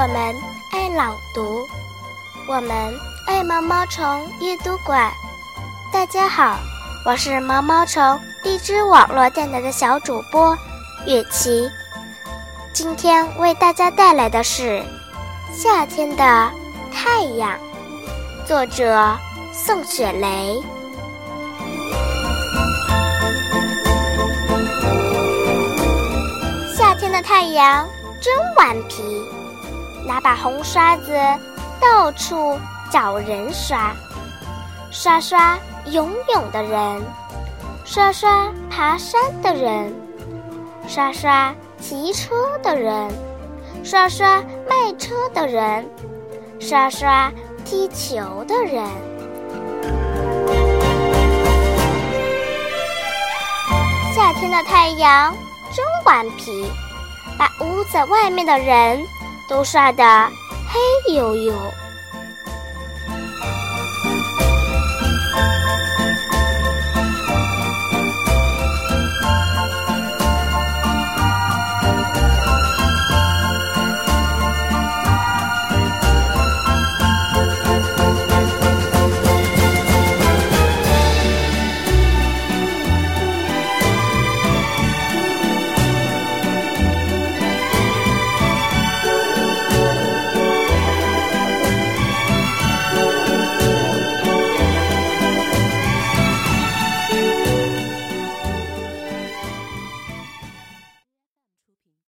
我们爱朗读，我们爱毛毛虫阅读馆。大家好，我是毛毛虫荔枝网络电台的小主播月琪，今天为大家带来的是《夏天的太阳》，作者宋雪雷。夏天的太阳真顽皮。拿把红刷子，到处找人刷，刷刷游泳的人，刷刷爬山的人，刷刷骑车的人，刷刷卖车的人，刷刷踢球的人。夏天的太阳真顽皮，把屋子外面的人。都晒得黑黝黝。